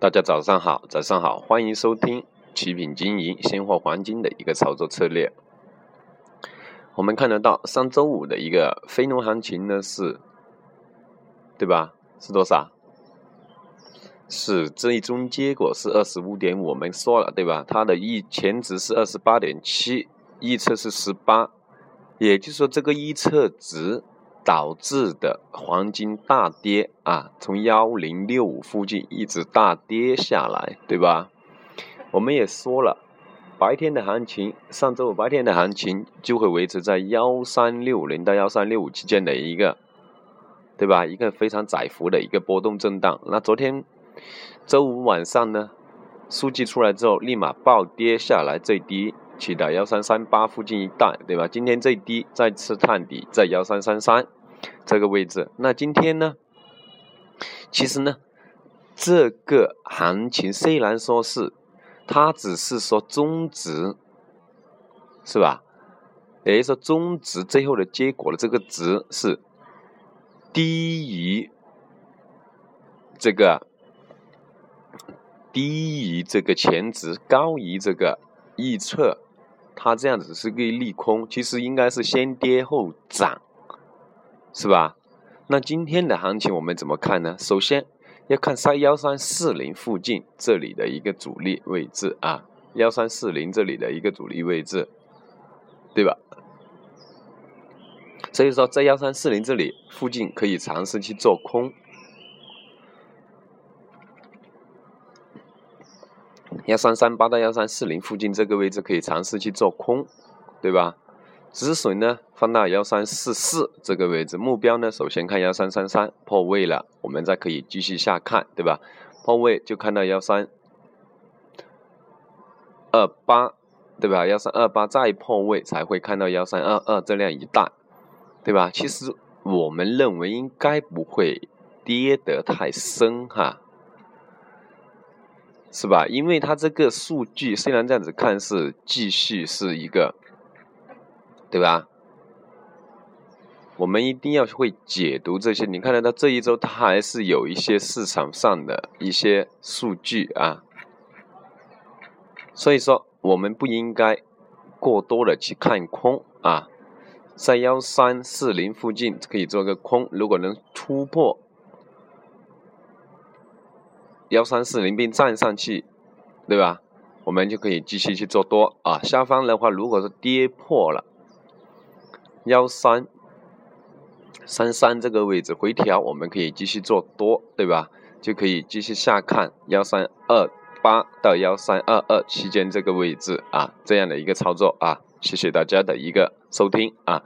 大家早上好，早上好，欢迎收听奇品经营现货黄金的一个操作策略。我们看得到上周五的一个非农行情呢是，对吧？是多少？是最终结果是二十五点，我们说了对吧？它的预前值是二十八点七，预测是十八，也就是说这个预测值。导致的黄金大跌啊，从幺零六五附近一直大跌下来，对吧？我们也说了，白天的行情，上周五白天的行情就会维持在幺三六零到幺三六五期间的一个，对吧？一个非常窄幅的一个波动震荡。那昨天周五晚上呢，数据出来之后，立马暴跌下来，最低。去到幺三三八附近一带，对吧？今天最低再次探底在幺三三三。这个位置，那今天呢？其实呢，这个行情虽然说是，它只是说中值，是吧？也就是说中值最后的结果的这个值是低于这个低于这个前值，高于这个预测，它这样子是个利空。其实应该是先跌后涨。是吧？那今天的行情我们怎么看呢？首先要看三幺三四零附近这里的一个阻力位置啊，幺三四零这里的一个阻力位置，对吧？所以说在幺三四零这里附近可以尝试去做空，幺三三八到幺三四零附近这个位置可以尝试去做空，对吧？止损呢，放到幺三四四这个位置，目标呢，首先看幺三三三破位了，我们再可以继续下看，对吧？破位就看到幺三二八，对吧？幺三二八再破位才会看到幺三二二这样一带，对吧？其实我们认为应该不会跌得太深哈，是吧？因为它这个数据虽然这样子看是继续是一个。对吧？我们一定要会解读这些。你看得到这一周它还是有一些市场上的一些数据啊，所以说我们不应该过多的去看空啊，在幺三四零附近可以做个空，如果能突破幺三四零并站上去，对吧？我们就可以继续去做多啊。下方的话，如果是跌破了。幺三三三这个位置回调，我们可以继续做多，对吧？就可以继续下看幺三二八到幺三二二期间这个位置啊，这样的一个操作啊。谢谢大家的一个收听啊。